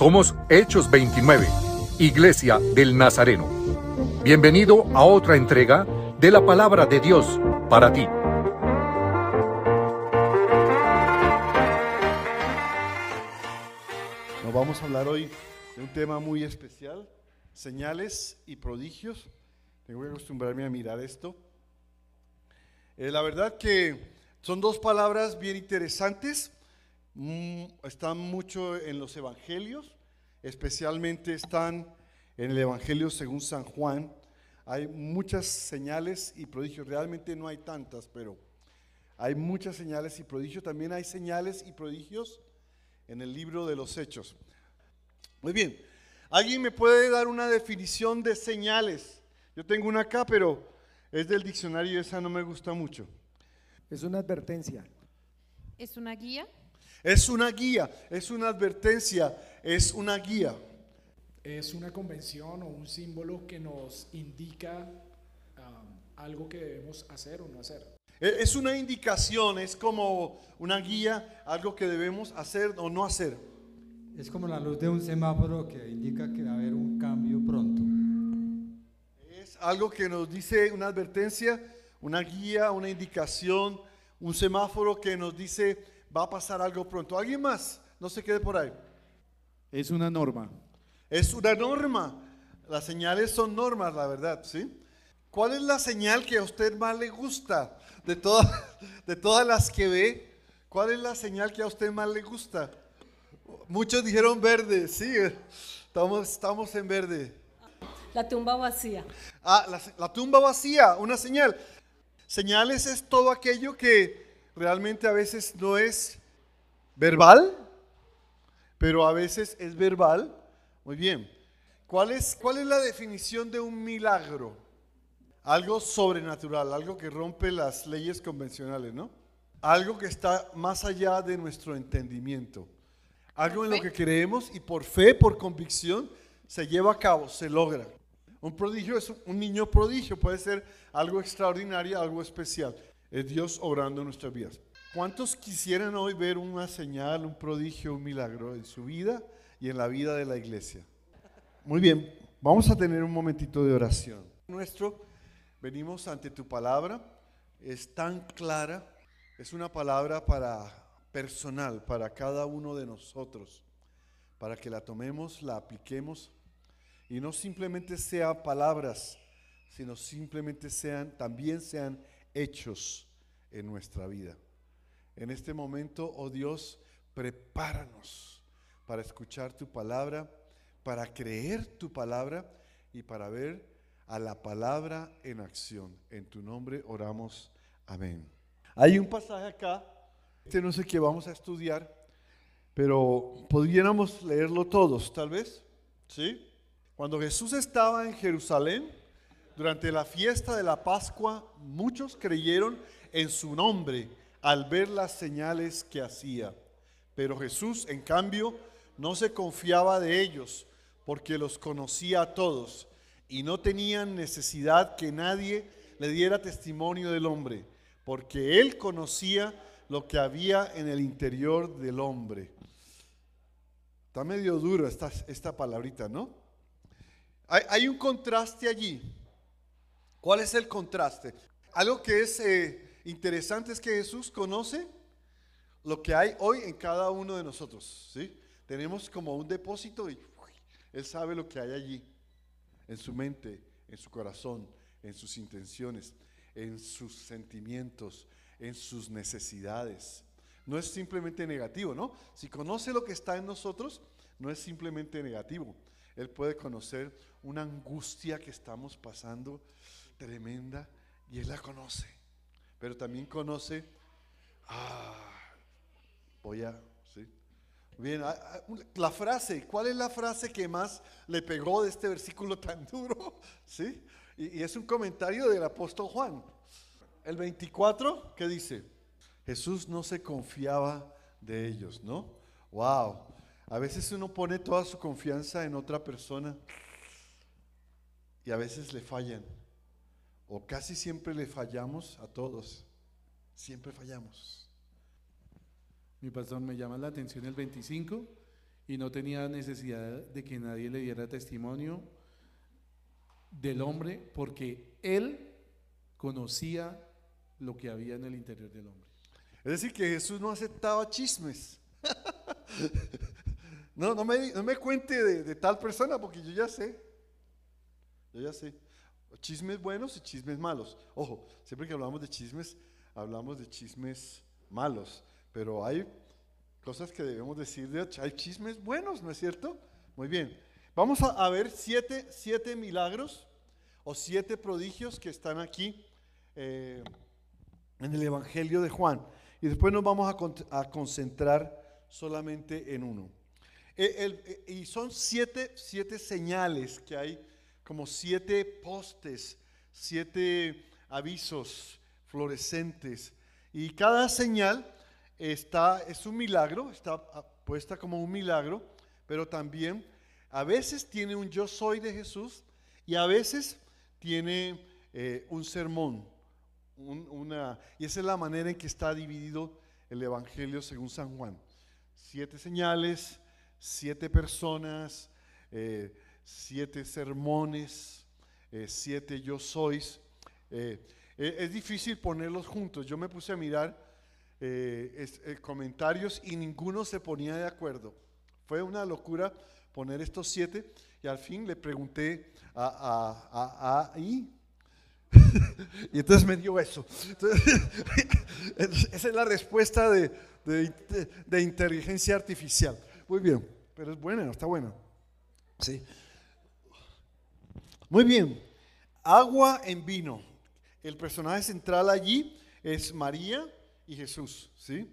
Somos Hechos 29, Iglesia del Nazareno. Bienvenido a otra entrega de la palabra de Dios para ti. Nos vamos a hablar hoy de un tema muy especial, señales y prodigios. Tengo que acostumbrarme a mirar esto. Eh, la verdad que son dos palabras bien interesantes Mm, están mucho en los evangelios, especialmente están en el Evangelio según San Juan. Hay muchas señales y prodigios, realmente no hay tantas, pero hay muchas señales y prodigios. También hay señales y prodigios en el libro de los Hechos. Muy bien, ¿alguien me puede dar una definición de señales? Yo tengo una acá, pero es del diccionario y esa no me gusta mucho. Es una advertencia. ¿Es una guía? Es una guía, es una advertencia, es una guía. Es una convención o un símbolo que nos indica um, algo que debemos hacer o no hacer. E, es una indicación, es como una guía, algo que debemos hacer o no hacer. Es como la luz de un semáforo que indica que va a haber un cambio pronto. Es algo que nos dice una advertencia, una guía, una indicación, un semáforo que nos dice va a pasar algo pronto. ¿Alguien más? No se quede por ahí. Es una norma. Es una norma. Las señales son normas, la verdad, ¿sí? ¿Cuál es la señal que a usted más le gusta de todas, de todas las que ve? ¿Cuál es la señal que a usted más le gusta? Muchos dijeron verde, sí, estamos, estamos en verde. La tumba vacía. Ah, la, la tumba vacía, una señal. Señales es todo aquello que realmente a veces no es verbal, pero a veces es verbal. Muy bien. ¿Cuál es, cuál es la definición de un milagro? Algo sobrenatural, algo que rompe las leyes convencionales, ¿no? Algo que está más allá de nuestro entendimiento. Algo en lo que creemos y por fe, por convicción, se lleva a cabo, se logra. Un prodigio es un niño prodigio, puede ser algo extraordinario, algo especial es Dios obrando en nuestras vidas. ¿Cuántos quisieran hoy ver una señal, un prodigio, un milagro en su vida y en la vida de la iglesia? Muy bien, vamos a tener un momentito de oración. Nuestro, venimos ante tu palabra, es tan clara, es una palabra para personal, para cada uno de nosotros, para que la tomemos, la apliquemos y no simplemente sean palabras, sino simplemente sean, también sean hechos en nuestra vida. En este momento, oh Dios, prepáranos para escuchar tu palabra, para creer tu palabra y para ver a la palabra en acción. En tu nombre oramos. Amén. Hay un pasaje acá, este no sé qué vamos a estudiar, pero pudiéramos leerlo todos, tal vez. ¿Sí? Cuando Jesús estaba en Jerusalén, durante la fiesta de la Pascua, muchos creyeron en su nombre al ver las señales que hacía. Pero Jesús, en cambio, no se confiaba de ellos, porque los conocía a todos y no tenían necesidad que nadie le diera testimonio del hombre, porque él conocía lo que había en el interior del hombre. Está medio duro esta, esta palabrita, ¿no? Hay, un contraste allí. ¿Cuál es el contraste? Algo que es eh, interesante es que Jesús conoce lo que hay hoy en cada uno de nosotros. ¿sí? Tenemos como un depósito y Él sabe lo que hay allí, en su mente, en su corazón, en sus intenciones, en sus sentimientos, en sus necesidades. No es simplemente negativo, ¿no? Si conoce lo que está en nosotros, no es simplemente negativo. Él puede conocer una angustia que estamos pasando tremenda y Él la conoce. Pero también conoce, ah, voy a, ¿sí? Bien, ah, ah, la frase, ¿cuál es la frase que más le pegó de este versículo tan duro? ¿Sí? Y, y es un comentario del apóstol Juan. El 24, ¿qué dice? Jesús no se confiaba de ellos, ¿no? Wow. A veces uno pone toda su confianza en otra persona y a veces le fallan o casi siempre le fallamos a todos. Siempre fallamos. Mi pastor me llama la atención el 25 y no tenía necesidad de que nadie le diera testimonio del hombre porque él conocía lo que había en el interior del hombre. Es decir, que Jesús no aceptaba chismes. no, no me, no me cuente de, de tal persona porque yo ya sé. Yo ya sé. Chismes buenos y chismes malos. Ojo, siempre que hablamos de chismes, hablamos de chismes malos. Pero hay cosas que debemos decir de hay chismes buenos, ¿no es cierto? Muy bien. Vamos a, ver siete, siete milagros o siete prodigios que están aquí eh, en el Evangelio de Juan. Y después nos vamos a, con- a concentrar solamente en uno. Eh, el- eh, y son siete, siete señales que hay, como siete postes, siete avisos fluorescentes. Y cada señal está, es un milagro, está puesta como un milagro, pero también a veces tiene un yo soy de Jesús y a veces tiene eh, un sermón. un- una, y esa es la manera en que está dividido el Evangelio según San Juan. Siete señales, siete personas, eh, siete sermones, eh, siete yo sois. Eh, eh, es difícil ponerlos juntos. Yo me puse a mirar eh, comentarios y ninguno se ponía de acuerdo. Fue una locura poner estos siete y al fin le pregunté a, a, a, a- y y entonces me dio eso. Entonces, esa es la respuesta de, de- de inteligencia artificial. Muy bien, pero es buena, está buena. Sí. Muy bien. Agua en vino. El personaje central allí es María y Jesús, ¿sí?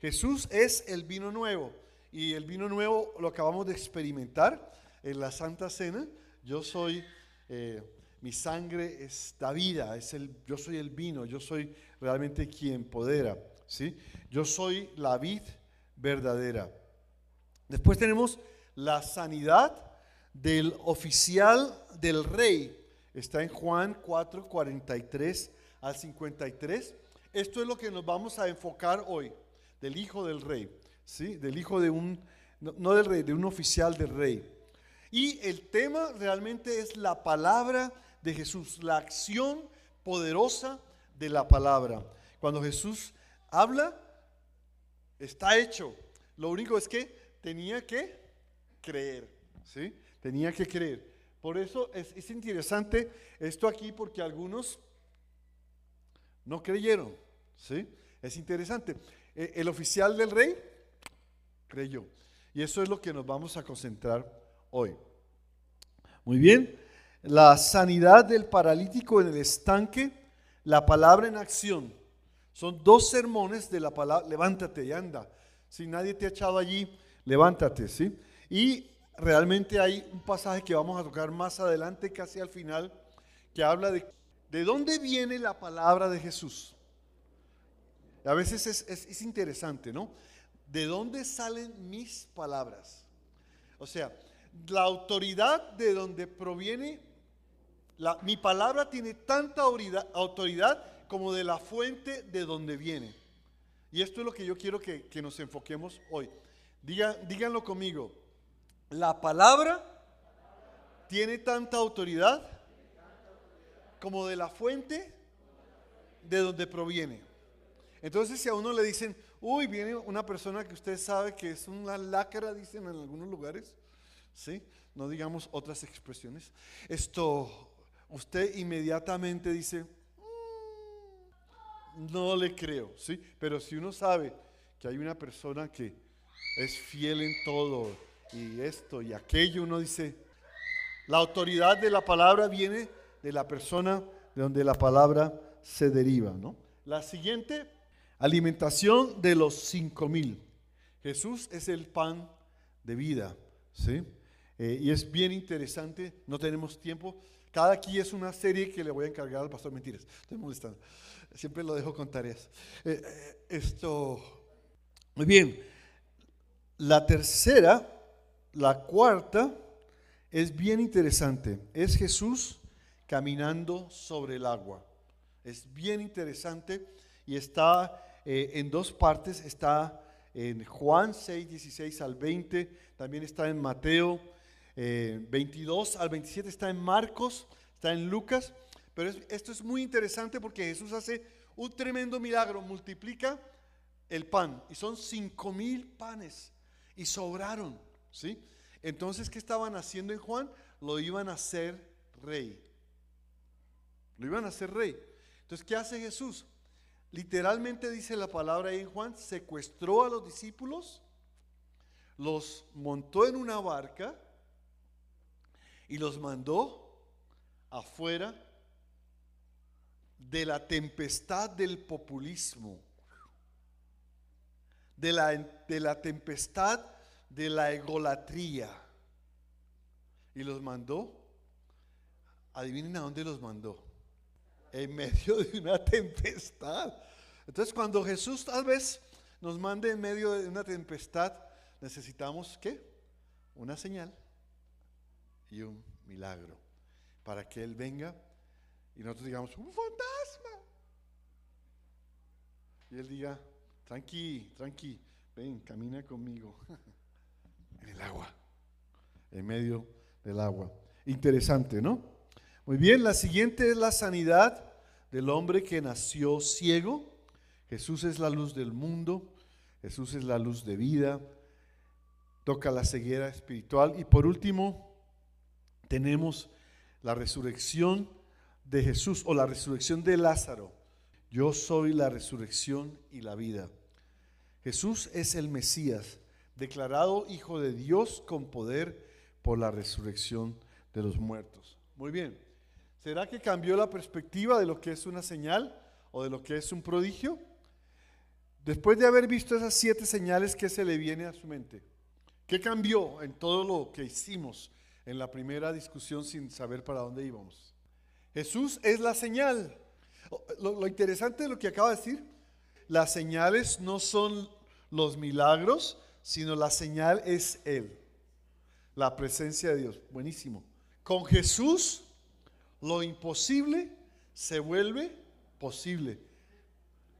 Jesús es el vino nuevo y el vino nuevo lo acabamos de experimentar en la Santa Cena. Yo soy, eh, mi sangre es la vida, es el, yo soy el vino, yo soy realmente quien podera, ¿sí? Yo soy la vid verdadera. Después tenemos la sanidad del oficial del rey. Está en Juan 4, 43 al 53. Esto es lo que nos vamos a enfocar hoy, del hijo del rey, ¿sí? Del hijo de un, no, no del rey, de un oficial del rey. Y el tema realmente es la palabra de Jesús, la acción poderosa de la palabra. Cuando Jesús habla, está hecho. Lo único es que tenía que creer, ¿sí? Tenía que creer. Por eso es, es interesante esto aquí porque algunos no creyeron, ¿sí? Es interesante. Eh, El oficial del rey creyó. Y eso es lo que nos vamos a concentrar hoy. Muy bien. La sanidad del paralítico en el estanque, la palabra en acción. Son dos sermones de la palabra, levántate y anda. Si nadie te ha echado allí, levántate, ¿sí? Y realmente hay un pasaje que vamos a tocar más adelante, casi al final, que habla de de dónde viene la palabra de Jesús. A veces es, es- es interesante, ¿no? ¿De dónde salen mis palabras? O sea, la autoridad de donde proviene, la- mi palabra tiene tanta autoridad, autoridad como de la fuente de donde viene. Y esto es lo que yo quiero que, que nos enfoquemos hoy. Diga- díganlo conmigo. La palabra tiene tanta autoridad como de la fuente de donde proviene. Entonces, si a uno le dicen, uy, viene una persona que usted sabe que es una lácara, dicen en algunos lugares, ¿sí? No digamos otras expresiones. Esto, usted inmediatamente dice, "Mm, no le creo, ¿sí? Pero si uno sabe que hay una persona que es fiel en todo y esto y aquello, uno dice, la autoridad de la palabra viene de la persona de donde la palabra se deriva, ¿no? La siguiente, alimentación de los cinco mil. Jesús es el pan de vida, ¿sí? Eh, y es bien interesante, no tenemos tiempo. Cada aquí es una serie que le voy a encargar al pastor. Mentiras, estoy molestando. Siempre lo dejo con tareas. Eh, eh, esto, muy bien. La tercera, la cuarta, es bien interesante. Es Jesús caminando sobre el agua. Es bien interesante y está eh, en dos partes. Está en Juan 6, 16 al 20, también está en Mateo eh, 22 al 27, está en Marcos, está en Lucas. Pero es- esto es muy interesante porque Jesús hace un tremendo milagro, multiplica el pan y son cinco mil panes y sobraron, ¿sí? Entonces, ¿qué estaban haciendo en Juan? Lo iban a hacer rey. Lo iban a hacer rey. Entonces, ¿qué hace Jesús? Literalmente dice la palabra ahí en Juan, secuestró a los discípulos, los montó en una barca y los mandó afuera de la tempestad del populismo, de la, de la tempestad de la egolatría. Y los mandó, adivinen a dónde los mandó, en medio de una tempestad. Entonces cuando Jesús tal vez nos mande en medio de una tempestad, necesitamos ¿qué? Una señal y un milagro para que Él venga y nosotros digamos, un fantasma. Y Él diga, tranqui, tranqui, ven, camina conmigo en el agua, en medio del agua. Interesante, ¿no? Muy bien, la siguiente es la sanidad del hombre que nació ciego. Jesús es la luz del mundo, Jesús es la luz de vida, toca la ceguera espiritual. Y por último, tenemos la resurrección de Jesús o la resurrección de Lázaro. Yo soy la resurrección y la vida. Jesús es el Mesías, declarado Hijo de Dios con poder por la resurrección de los muertos. Muy bien. ¿Será que cambió la perspectiva de lo que es una señal o de lo que es un prodigio? Después de haber visto esas siete señales, ¿qué se le viene a su mente? ¿Qué cambió en todo lo que hicimos en la primera discusión sin saber para dónde íbamos? Jesús es la señal. Lo, lo interesante de lo que acaba de decir, las señales no son los milagros, sino la señal es Él, la presencia de Dios. Buenísimo. Con Jesús, lo imposible se vuelve posible.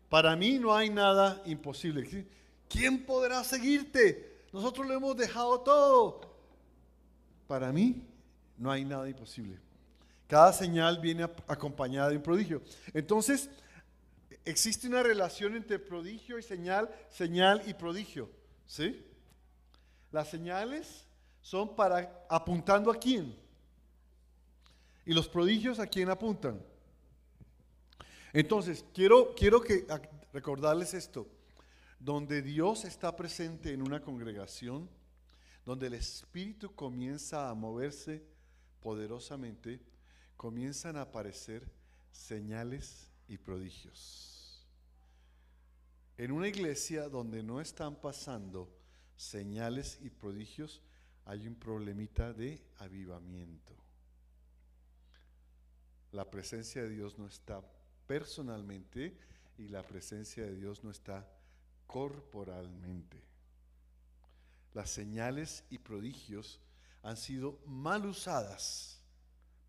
Para mí no hay nada imposible. ¿Quién podrá seguirte? Nosotros lo hemos dejado todo. Para mí no hay nada imposible. Cada señal viene acompañada de un prodigio. Entonces, existe una relación entre prodigio y señal, señal y prodigio. ¿Sí? Las señales son para apuntando a quién. Y los prodigios a quién apuntan. Entonces, quiero, quiero que, recordarles esto. Donde Dios está presente en una congregación, donde el Espíritu comienza a moverse poderosamente, comienzan a aparecer señales y prodigios. En una iglesia donde no están pasando señales y prodigios, hay un problemita de avivamiento. La presencia de Dios no está personalmente y la presencia de Dios no está corporalmente. Las señales y prodigios han sido mal usadas,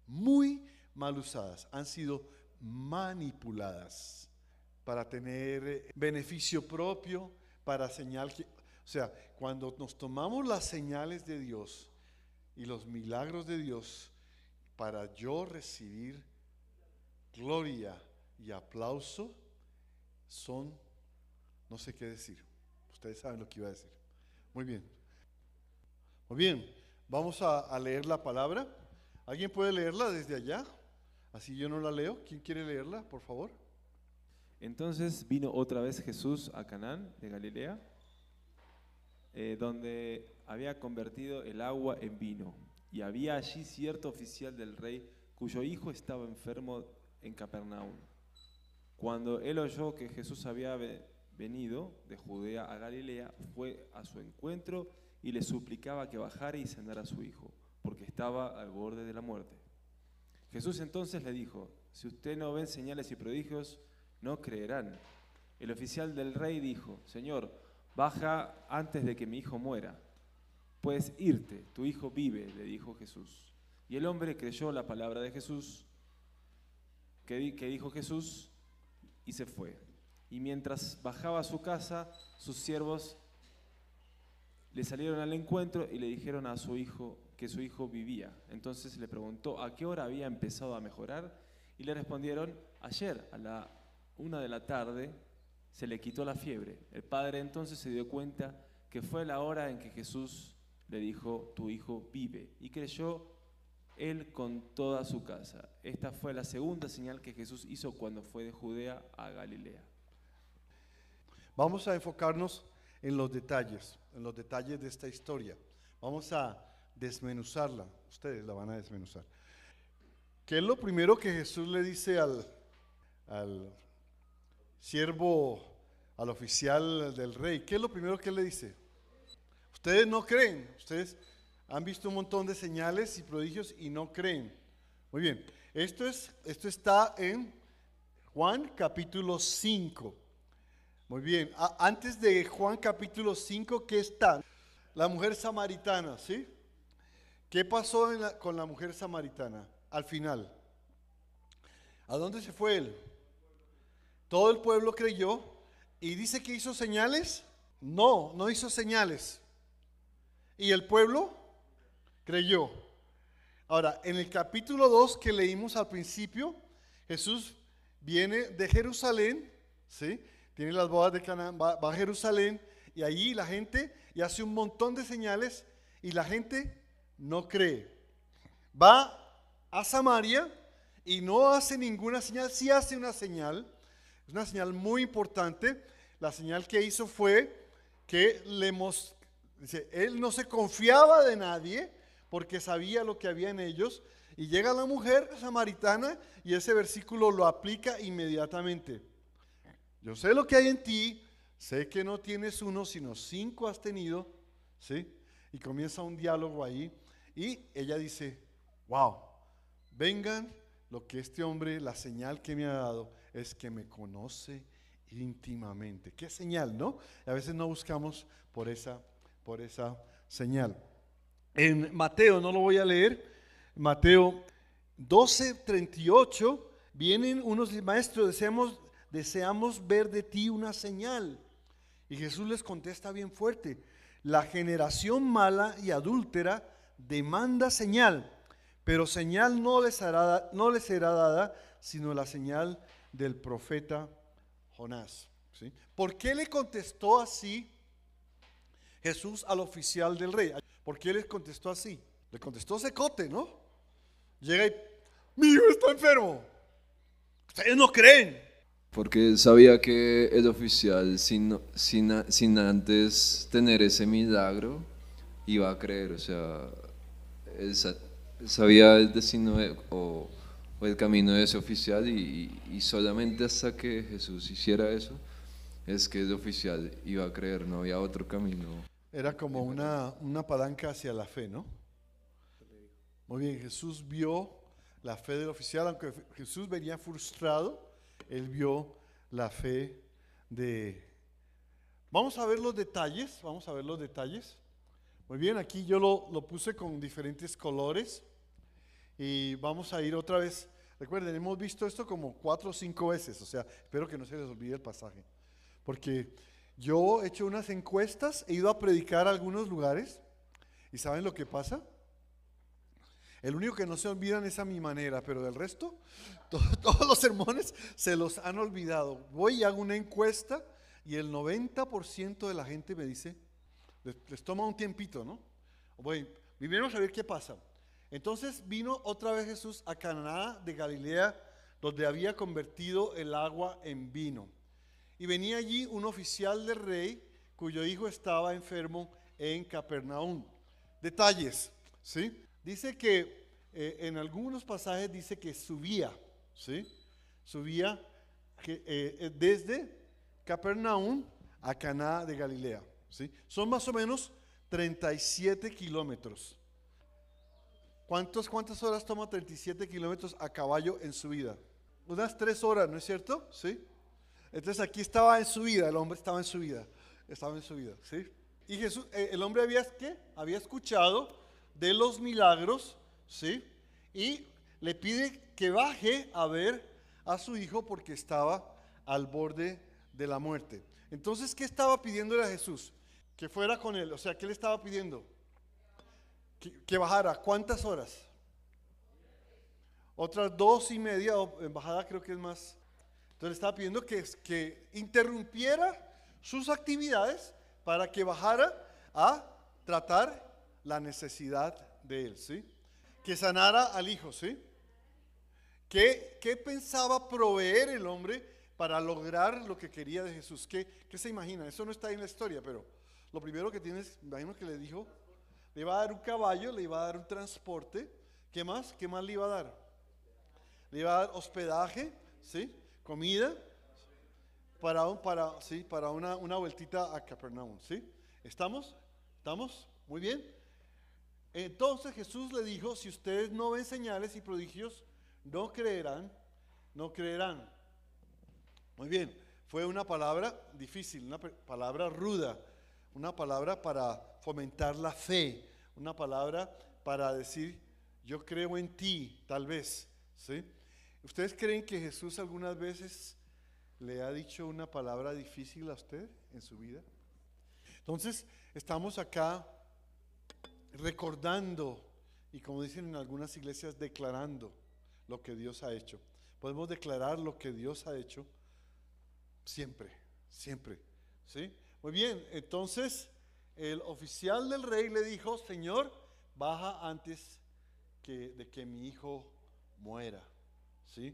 muy mal usadas, han sido manipuladas para tener eh, beneficio propio, para señal que, o sea, cuando nos tomamos las señales de Dios y los milagros de Dios para yo recibir gloria y aplauso, son, no sé qué decir. Ustedes saben lo que iba a decir. Muy bien. Muy bien, vamos a, a leer la palabra. ¿Alguien puede leerla desde allá? Así yo no la leo. ¿Quién quiere leerla, por favor? Entonces vino otra vez Jesús a Canaán de Galilea, eh, donde había convertido el agua en vino. Y había allí cierto oficial del rey cuyo hijo estaba enfermo en Capernaum. Cuando él oyó que Jesús había ve- venido de Judea a Galilea, fue a su encuentro y le suplicaba que bajara y sanara a su hijo, porque estaba al borde de la muerte. Jesús entonces le dijo, si usted no ven señales y prodigios, no creerán. El oficial del rey dijo, Señor, baja antes de que mi hijo muera. Puedes irte, tu hijo vive, le dijo Jesús. Y el hombre creyó la palabra de Jesús, que, di- que dijo Jesús, y se fue. Y mientras bajaba a su casa, sus siervos le salieron al encuentro y le dijeron a su hijo que su hijo vivía. Entonces le preguntó a qué hora había empezado a mejorar y le respondieron, ayer a la una de la tarde se le quitó la fiebre. El padre entonces se dio cuenta que fue la hora en que Jesús le dijo, tu hijo vive. Y creyó él con toda su casa. Esta fue la segunda señal que Jesús hizo cuando fue de Judea a Galilea. Vamos a enfocarnos en los detalles, en los detalles de esta historia. Vamos a desmenuzarla. Ustedes la van a desmenuzar. ¿Qué es lo primero que Jesús le dice al, al siervo, al oficial del rey? ¿Qué es lo primero que le dice? Ustedes no creen, ustedes han visto un montón de señales y prodigios y no creen. Muy bien, esto, es, esto está en Juan capítulo 5. Muy bien, antes de Juan capítulo 5, ¿qué está? La mujer samaritana, ¿sí? ¿Qué pasó con la mujer samaritana al final? ¿A dónde se fue él? Todo el pueblo creyó y dice que hizo señales. No, no hizo señales. Y el pueblo creyó. Ahora, en el capítulo 2 que leímos al principio, Jesús viene de Jerusalén, ¿sí? Tiene las bodas de Canaán, va, va a Jerusalén y allí la gente y hace un montón de señales y la gente no cree. Va a Samaria y no hace ninguna señal, sí hace una señal, es una señal muy importante. La señal que hizo fue que le dice, él no se confiaba de nadie porque sabía lo que había en ellos. Y llega la mujer samaritana y ese versículo lo aplica inmediatamente. Yo sé lo que hay en ti, sé que no tienes uno, sino cinco has tenido, ¿sí? Y comienza un diálogo ahí. Y ella dice, wow, vengan, lo que este hombre, la señal que me ha dado es que me conoce íntimamente. ¿Qué señal, no? A veces no buscamos por esa, por esa señal. En Mateo, no lo voy a leer, Mateo 12, 38, vienen unos maestros, deseamos, deseamos ver de ti una señal. Y Jesús les contesta bien fuerte, la generación mala y adúltera demanda señal, pero señal no les, hará, no les será dada, sino la señal del profeta Jonás. ¿sí? ¿Por qué le contestó así Jesús al oficial del rey? ¿Por qué les contestó así? Le contestó secote, ¿no? Llega y, mi hijo está enfermo. Ustedes no creen. Porque sabía que el oficial, sin, sin, sin antes tener ese milagro, iba a creer. O sea, sabía el destino de- o, el camino de ese oficial y, y solamente hasta que Jesús hiciera eso, es que el oficial iba a creer, no había otro camino. Era como una, una palanca hacia la fe, ¿no? Muy bien, Jesús vio la fe del oficial, aunque Jesús venía frustrado, él vio la fe de... Vamos a ver los detalles, vamos a ver los detalles. Muy bien, aquí yo lo, lo puse con diferentes colores y vamos a ir otra vez. Recuerden, hemos visto esto como cuatro o cinco veces, o sea, espero que no se les olvide el pasaje. Porque yo he hecho unas encuestas, he ido a predicar a algunos lugares y ¿saben lo que pasa? El único que no se olvidan es a mi manera, pero del resto, to- todos los sermones se los han olvidado. Voy y hago una encuesta y el 90% de la gente me dice, les, les toma un tiempito, ¿no? Voy, primero a ver qué pasa. Entonces vino otra vez Jesús a Canaá de Galilea, donde había convertido el agua en vino. Y venía allí un oficial del rey cuyo hijo estaba enfermo en Capernaum. Detalles, ¿sí? Dice que eh, en algunos pasajes dice que subía, ¿sí? Subía eh, desde Capernaum a Caná de Galilea, ¿sí? Son más o menos 37 kilómetros. ¿Cuántos, ¿Cuántas horas toma 37 kilómetros a caballo en su vida? Unas tres horas, ¿no es cierto? ¿Sí? Entonces aquí estaba en su vida, el hombre estaba en su vida, estaba en su vida, ¿sí? Y Jesús, eh, el hombre había, ¿qué? Había escuchado de los milagros, ¿sí? Y le pide que baje a ver a su hijo porque estaba al borde de la muerte. Entonces, ¿qué estaba pidiéndole a Jesús? Que fuera con él. O sea, ¿qué le estaba pidiendo? Que, bajara. ¿Cuántas horas? Otras dos y media, en bajada creo que es más. Entonces estaba pidiendo que, que interrumpiera sus actividades para que bajara a tratar la necesidad de él, ¿sí? Que sanara al hijo, ¿sí? ¿Qué, qué pensaba proveer el hombre para lograr lo que quería de Jesús? ¿Qué, ¿Qué se imagina? Eso no está ahí en la historia, pero lo primero que tienes, imagino que le dijo, le iba a dar un caballo, le iba a dar un transporte. ¿Qué más? ¿Qué más le iba a dar? Le iba a dar hospedaje, ¿sí? Comida, para, un- para, sí, para una, una vueltita a Capernaum, ¿sí? ¿Estamos? ¿Estamos? Muy bien. Entonces Jesús le dijo, si ustedes no ven señales y prodigios, no creerán, no creerán. Muy bien, fue una palabra difícil, una palabra ruda, una palabra para fomentar la fe, una palabra para decir, yo creo en ti, tal vez, ¿sí? ¿Ustedes creen que Jesús algunas veces le ha dicho una palabra difícil a usted en su vida? Entonces, estamos acá recordando y como dicen en algunas iglesias, declarando lo que Dios ha hecho. Podemos declarar lo que Dios ha hecho siempre, siempre. ¿Sí? Muy bien, entonces el oficial del rey le dijo, Señor, baja antes de que mi hijo muera. ¿Sí?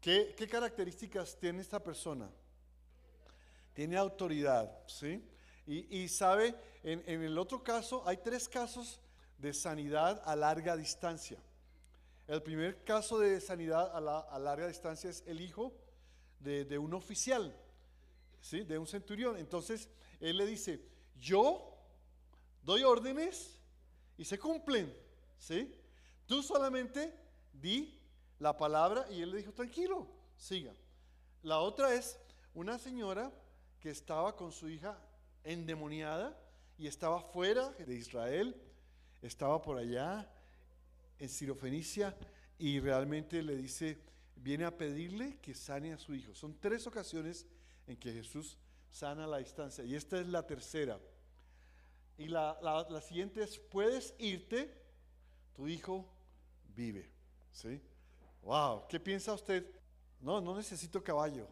¿Qué, características tiene esta persona? Tiene autoridad, ¿sí? Y, sabe, en, el otro caso, hay tres casos de sanidad a larga distancia. El primer caso de sanidad a, la- larga distancia es el hijo de, de un oficial, de un centurión. Entonces, él le dice, yo doy órdenes y se cumplen. ¿sí? Tú solamente di la palabra y él le dijo, tranquilo, siga. La otra es una señora que estaba con su hija endemoniada y estaba fuera de Israel, estaba por allá en Sirofenicia y realmente le dice, viene a pedirle que sane a su hijo. Son tres ocasiones en que Jesús sana la distancia y esta es la tercera. Y la, la- siguiente es, puedes irte, tu hijo vive. ¿Sí? Wow, ¿qué piensa usted? No, no necesito caballo.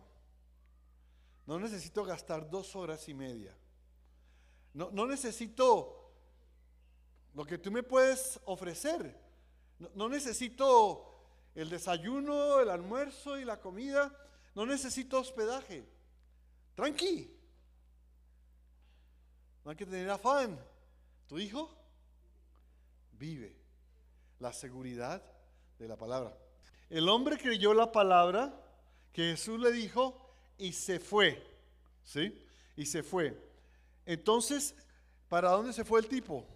No necesito gastar dos horas y media. No, no necesito lo que tú me puedes ofrecer. No necesito el desayuno, el almuerzo y la comida. No necesito hospedaje. Tranqui. No hay que tener afán. Tu hijo vive la seguridad de la palabra. El hombre creyó la palabra que Jesús le dijo y se fue. ¿Sí? Y se fue. Entonces, ¿para dónde se fue el tipo?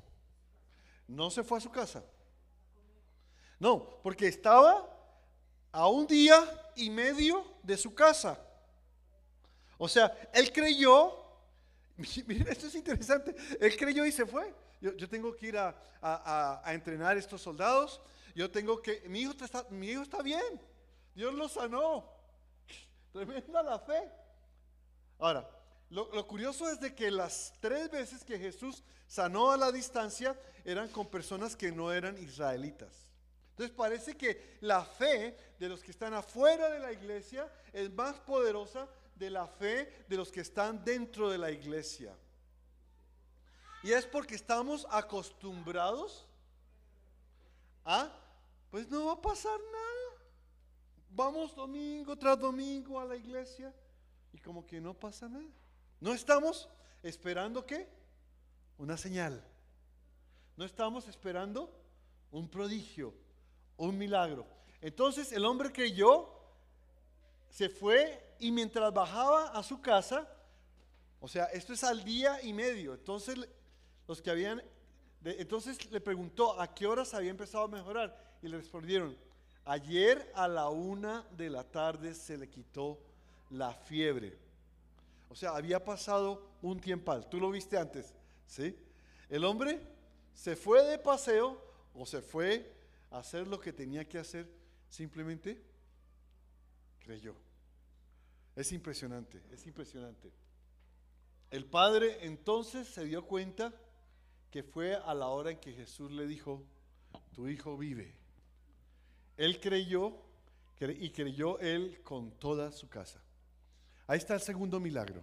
No se fue a su casa. No, porque estaba a un día y medio de su casa. O sea, él creyó, miren, esto es interesante, él creyó y se fue. Yo, tengo que ir a- a entrenar estos soldados, yo tengo que, mi hijo está, mi hijo está bien, Dios lo sanó. Tremenda la fe. Ahora, lo, lo curioso es de que las tres veces que Jesús sanó a la distancia eran con personas que no eran israelitas. Entonces parece que la fe de los que están afuera de la iglesia es más poderosa de la fe de los que están dentro de la iglesia. Y es porque estamos acostumbrados a, pues no va a pasar nada. Vamos domingo tras domingo a la iglesia y como que no pasa nada. No estamos esperando qué? Una señal. No estamos esperando un prodigio, un milagro. Entonces el hombre creyó, se fue y mientras bajaba a su casa, o sea, esto es al día y medio. Entonces los que habían, entonces le preguntó a qué horas había empezado a mejorar y le respondieron, ayer a la una de la tarde se le quitó la fiebre. O sea, había pasado un tiempal. Tú lo viste antes, ¿sí? El hombre se fue de paseo o se fue a hacer lo que tenía que hacer, simplemente creyó. Es impresionante, es impresionante. El padre entonces se dio cuenta que fue a la hora en que Jesús le dijo, tu hijo vive. Él creyó cre- y creyó él con toda su casa. Ahí está el segundo milagro.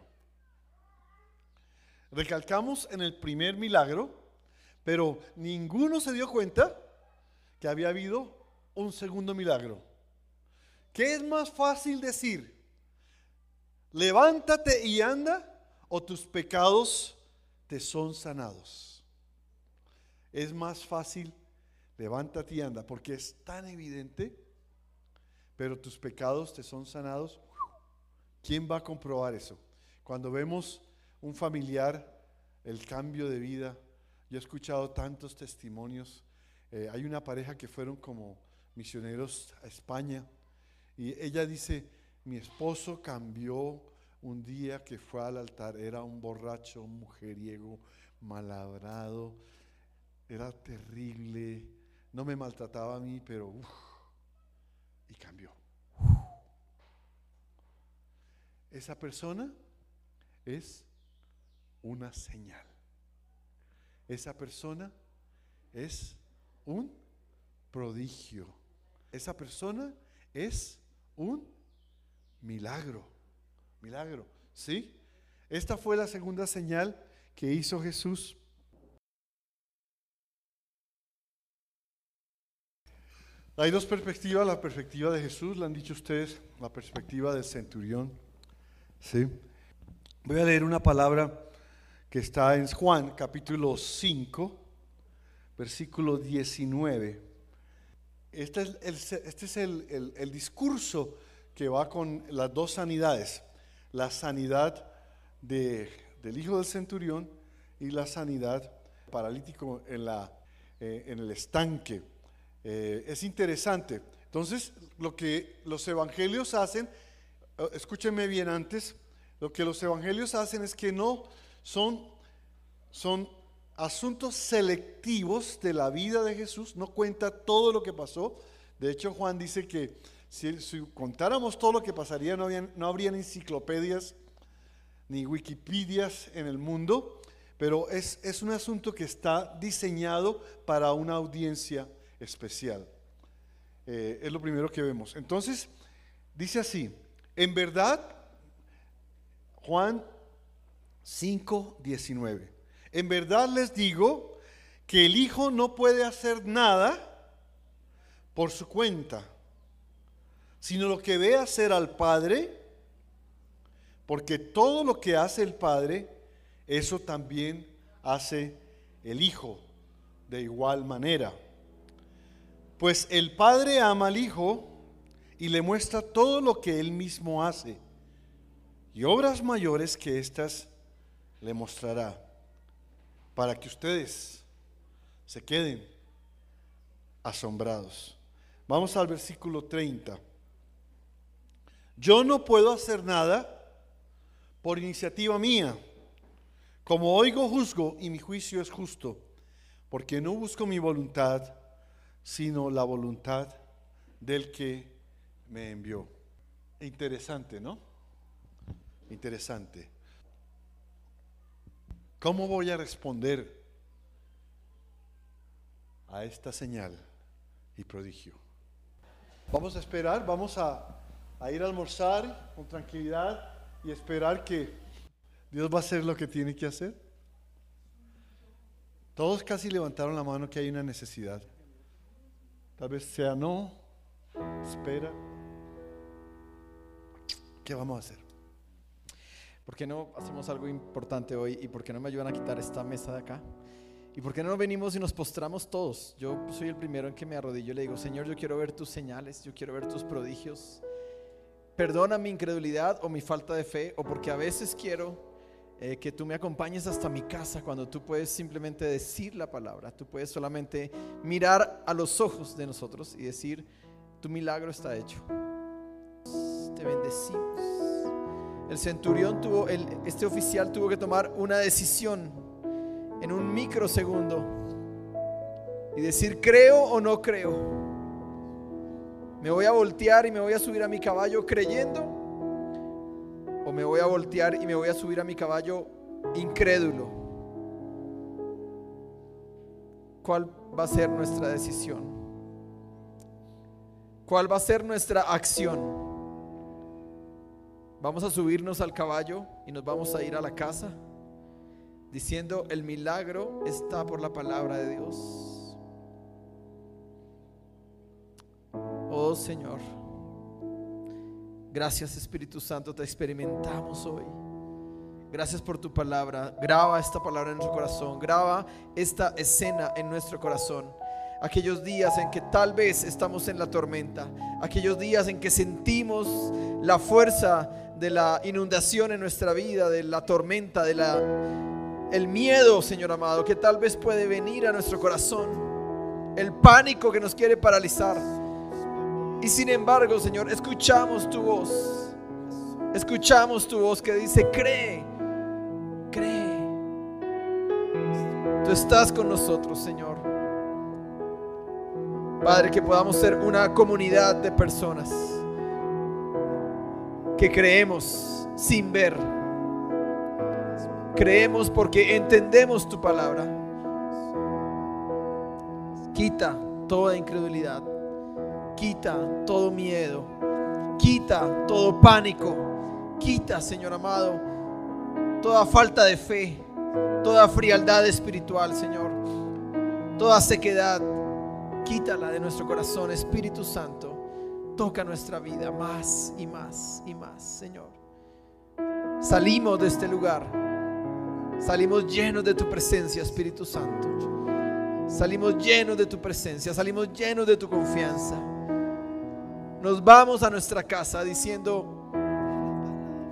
Recalcamos en el primer milagro, pero ninguno se dio cuenta que había habido un segundo milagro. ¿Qué es más fácil decir? Levántate y anda o tus pecados te son sanados. Es más fácil levántate y anda porque es tan evidente, pero tus pecados te son sanados. ¿Quién va a comprobar eso? Cuando vemos un familiar, el cambio de vida, yo he escuchado tantos testimonios. Eh, hay una pareja que fueron como misioneros a España y ella dice, mi esposo cambió un día que fue al altar, era un borracho, un mujeriego, malabrado, era terrible, no me maltrataba a mí, pero y cambió. Esa persona es una señal. Esa persona es un prodigio. Esa persona es un milagro. Milagro, ¿sí? Esta fue la segunda señal que hizo Jesús. Hay dos perspectivas, la perspectiva de Jesús, la han dicho ustedes, la perspectiva del centurión. ¿sí? Voy a leer una palabra que está en Juan capítulo 5, versículo 19. Este es el, este es el, el- el discurso que va con las dos sanidades, la sanidad de- del hijo del centurión y la sanidad paralítico en, la, eh, en el estanque. Eh, es interesante. Entonces, lo que los evangelios hacen, eh, escúchenme bien antes, lo que los evangelios hacen es que no son, son asuntos selectivos de la vida de Jesús, no cuenta todo lo que pasó. De hecho, Juan dice que si, contáramos todo lo que pasaría, no, habían, no habrían enciclopedias ni Wikipedias en el mundo, pero es, es un asunto que está diseñado para una audiencia especial. Eh, es lo primero que vemos. Entonces, dice así, en verdad, Juan 5, 19, en verdad les digo que el Hijo no puede hacer nada por su cuenta, sino lo que ve hacer al Padre, porque todo lo que hace el Padre, eso también hace el Hijo de igual manera. Pues el Padre ama al Hijo y le muestra todo lo que Él mismo hace. Y obras mayores que éstas le mostrará, para que ustedes se queden asombrados. Vamos al versículo 30. Yo no puedo hacer nada por iniciativa mía. Como oigo, juzgo y mi juicio es justo, porque no busco mi voluntad, sino la voluntad del que me envió. Interesante, ¿no? Interesante. ¿Cómo voy a responder a esta señal y prodigio? Vamos a esperar, vamos a, ir a almorzar con tranquilidad y esperar que Dios va a hacer lo que tiene que hacer. Todos casi levantaron la mano que hay una necesidad. Tal vez sea no, espera. ¿Qué vamos a hacer? ¿Por qué no hacemos algo importante hoy y por qué no me ayudan a quitar esta mesa de acá? ¿Y por qué no venimos y nos postramos todos? Yo soy el primero en que me arrodillo y le digo, Señor, yo quiero ver tus señales, yo quiero ver tus prodigios. Perdona mi incredulidad o mi falta de fe o porque a veces quiero eh, que tú me acompañes hasta mi casa cuando tú puedes simplemente decir la palabra, tú puedes solamente mirar a los ojos de nosotros y decir, tu milagro está hecho. Te bendecimos. El centurión tuvo, este oficial tuvo que tomar una decisión en un microsegundo y decir, creo o no creo. Me voy a voltear y me voy a subir a mi caballo creyendo o me voy a voltear y me voy a subir a mi caballo incrédulo, ¿cuál va a ser nuestra decisión? ¿Cuál va a ser nuestra acción? ¿Vamos a subirnos al caballo y nos vamos a ir a la casa diciendo el milagro está por la palabra de Dios? Oh Señor, gracias Espíritu Santo, te experimentamos hoy. Gracias por tu palabra. Graba esta palabra en nuestro corazón. Graba esta escena en nuestro corazón. Aquellos días en que tal vez estamos en la tormenta. Aquellos días en que sentimos la fuerza de la inundación en nuestra vida, de la tormenta, de la el miedo, Señor amado, que tal vez puede venir a nuestro corazón. El pánico que nos quiere paralizar. Y sin embargo, Señor, escuchamos tu voz. Escuchamos tu voz que dice, cree, cree. Tú estás con nosotros, Señor. Padre, que podamos ser una comunidad de personas que creemos sin ver. Creemos porque entendemos tu palabra. Quita toda incredulidad. Quita todo miedo. Quita todo pánico. Quita, Señor amado, toda falta de fe, toda frialdad espiritual, Señor. Toda sequedad. Quítala de nuestro corazón, Espíritu Santo. Toca nuestra vida más y más y más, Señor. Salimos de este lugar. Salimos llenos de tu presencia, Espíritu Santo. Salimos llenos de tu presencia, salimos llenos de tu confianza. Nos vamos a nuestra casa diciendo,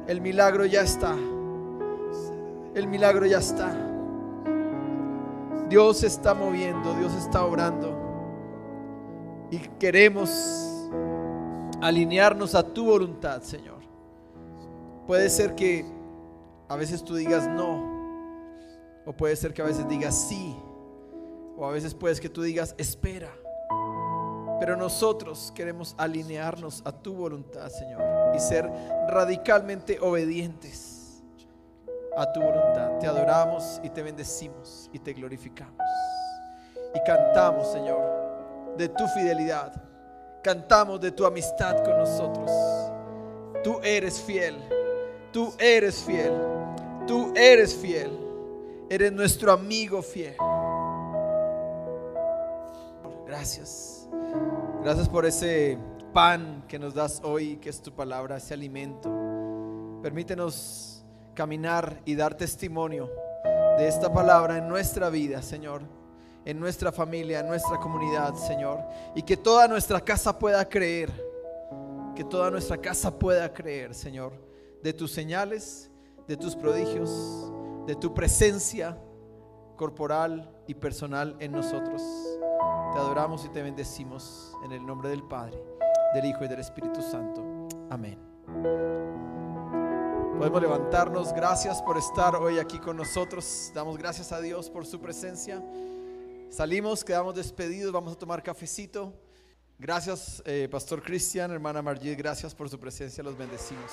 el milagro ya está. El milagro ya está. Dios se está moviendo, Dios está obrando. Y queremos alinearnos a tu voluntad, Señor. Puede ser que a veces tú digas no, o puede ser que a veces digas sí, o a veces puedes que tú digas espera. Pero nosotros queremos alinearnos a tu voluntad, Señor, y ser radicalmente obedientes a tu voluntad. Te adoramos y te bendecimos y te glorificamos. Y cantamos, Señor, de tu fidelidad. Cantamos de tu amistad con nosotros. Tú eres fiel. Tú eres fiel. Tú eres fiel. Eres nuestro amigo fiel. Gracias. Gracias por ese pan que nos das hoy, que es tu palabra, ese alimento. Permítenos caminar y dar testimonio de esta palabra en nuestra vida, Señor, en nuestra familia, en nuestra comunidad, Señor. Y que toda nuestra casa pueda creer, que toda nuestra casa pueda creer, Señor, de tus señales, de tus prodigios, de tu presencia corporal y personal en nosotros. Te adoramos y te bendecimos en el nombre del Padre, del Hijo y del Espíritu Santo. Amén. Podemos levantarnos. Gracias por estar hoy aquí con nosotros. Damos gracias a Dios por su presencia. Salimos, quedamos despedidos. Vamos a tomar cafecito. Gracias, eh, Pastor Cristian, hermana Margit. Gracias por su presencia. Los bendecimos.